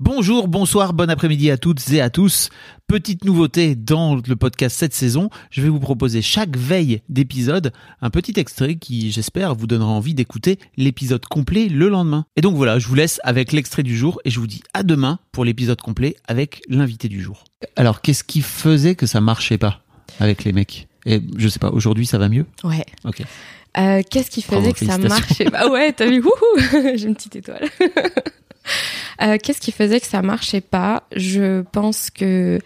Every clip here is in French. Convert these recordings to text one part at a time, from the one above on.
Bonjour, bonsoir, bon après-midi à toutes et à tous. Petite nouveauté dans le podcast cette saison, je vais vous proposer chaque veille d'épisode un petit extrait qui, j'espère, vous donnera envie d'écouter l'épisode complet le lendemain. Et donc voilà, je vous laisse avec l'extrait du jour et je vous dis à demain pour l'épisode complet avec l'invité du jour. Alors, qu'est-ce qui faisait que ça marchait pas avec les mecs? Et je sais pas, aujourd'hui ça va mieux? Ouais. Ok. Euh, Qu'est-ce qui Bravo, faisait que ça marchait pas? Ouais, t'as vu J'ai une petite étoile. Euh, Qu'est-ce qui faisait que ça marchait pas? Je pense que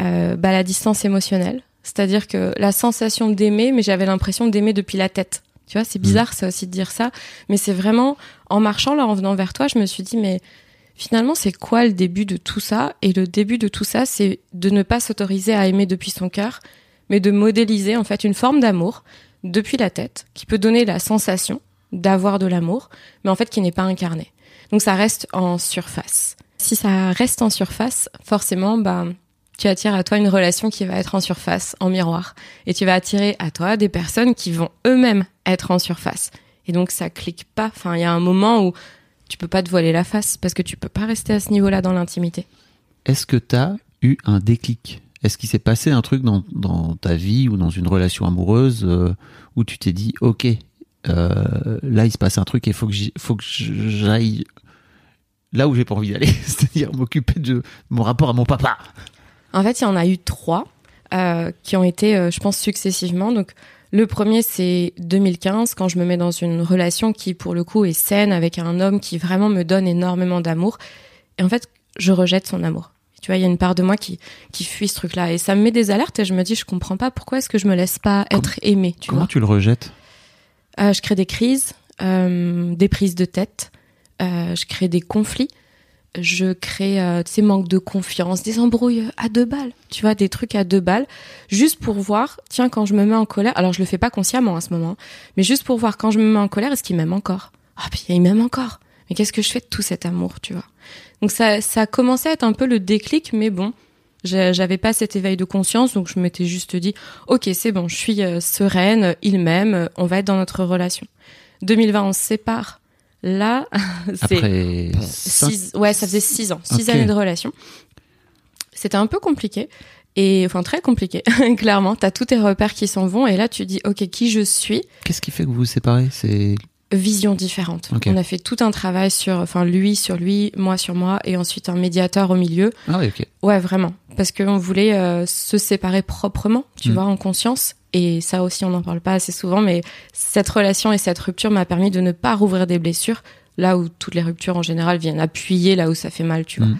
euh, bah, la distance émotionnelle. C'est-à-dire que la sensation d'aimer, mais j'avais l'impression d'aimer depuis la tête. Tu vois, c'est bizarre ça aussi de dire ça, mais c'est vraiment en marchant là, en venant vers toi, je me suis dit mais finalement c'est quoi le début de tout ça? Et le début de tout ça, c'est de ne pas s'autoriser à aimer depuis son cœur, mais de modéliser en fait une forme d'amour depuis la tête qui peut donner la sensation d'avoir de l'amour, mais en fait qui n'est pas incarné. Donc ça reste en surface. Si ça reste en surface, forcément, bah, tu attires à toi une relation qui va être en surface, en miroir. Et tu vas attirer à toi des personnes qui vont eux-mêmes être en surface. Et donc ça clique pas. Enfin, il y a un moment où tu peux pas te voiler la face parce que tu peux pas rester à ce niveau-là dans l'intimité. Est-ce que tu as eu un déclic? Est-ce qu'il s'est passé un truc dans, ta vie ou dans une relation amoureuse euh, où tu t'es dit, ok, euh, là il se passe un truc et faut que j'y- faut que j'aille là où j'ai pas envie d'aller, c'est-à-dire m'occuper de mon rapport à mon papa. En fait, il y en a eu trois euh, qui ont été, euh, je pense, successivement. Donc, le premier, c'est 2015, quand je me mets dans une relation qui, pour le coup, est saine avec un homme qui vraiment me donne énormément d'amour. Et en fait, je rejette son amour. Tu vois, il y a une part de moi qui, qui fuit ce truc-là. Et ça me met des alertes et je me dis, je comprends pas pourquoi est-ce que je me laisse pas être aimée, tu Comment vois. tu le rejettes? Euh, je crée des crises, euh, des prises de tête, euh, je crée des conflits, je crée ces manques de confiance, des embrouilles à deux balles, tu vois, des trucs à deux balles, juste pour voir, tiens, quand je me mets en colère, alors je le fais pas consciemment à ce moment, mais juste pour voir quand je me mets en colère, est-ce qu'il m'aime encore? Ah, puis il m'aime encore. Mais qu'est-ce que je fais de tout cet amour, tu vois? Donc ça, ça a commencé à être un peu le déclic, mais bon, j'avais pas cet éveil de conscience, donc je m'étais juste dit, ok, c'est bon, je suis euh, sereine, il m'aime, on va être dans notre relation. 2020, on se sépare. Là, c'est six, ouais, ça faisait six ans, six années de relation. C'était un peu compliqué. Et enfin très compliqué, clairement. T'as tous tes repères qui s'en vont et là tu dis ok qui je suis, Qu'est-ce qui fait que vous vous séparez? C'est vision différente. On a fait tout un travail sur, enfin lui sur lui, moi sur moi et ensuite un médiateur au milieu. ah oui, ok. Ouais vraiment, parce qu'on voulait euh, se séparer proprement, tu Mm. vois, en conscience. Et ça aussi on n'en parle pas assez souvent, mais cette relation et cette rupture m'a permis de ne pas rouvrir des blessures là où toutes les ruptures en général viennent appuyer là où ça fait mal, tu vois. Mm.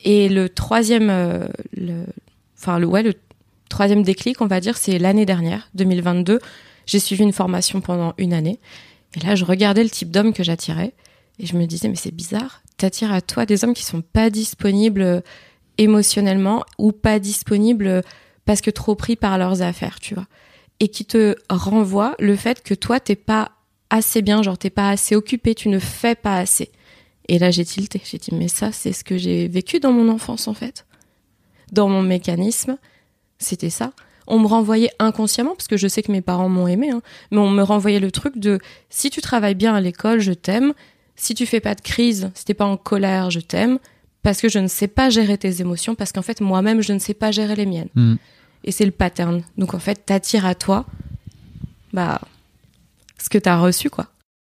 Et le troisième, euh, le, enfin le ouais le troisième déclic, on va dire, c'est l'année dernière, 2022. J'ai suivi une formation pendant une année. Et là, je regardais le type d'homme que j'attirais. Et je me disais, mais c'est bizarre. T'attires à toi des hommes qui sont pas disponibles émotionnellement ou pas disponibles parce que trop pris par leurs affaires, tu vois. Et qui te renvoient le fait que toi, t'es pas assez bien, genre t'es pas assez occupé, tu ne fais pas assez. Et là, j'ai tilté. J'ai dit, mais ça, c'est ce que j'ai vécu dans mon enfance, en fait. Dans mon mécanisme, c'était ça. On me renvoyait inconsciemment, parce que je sais que mes parents m'ont aimé, hein, mais on me renvoyait le truc de si tu travailles bien à l'école, je t'aime. Si tu fais pas de crise, si t'es pas en colère, je t'aime. Parce que je ne sais pas gérer tes émotions, parce qu'en fait, moi-même, je ne sais pas gérer les miennes. Hmm. Et c'est le pattern. Donc en fait, t'attires à toi, bah, ce que t'as reçu, quoi.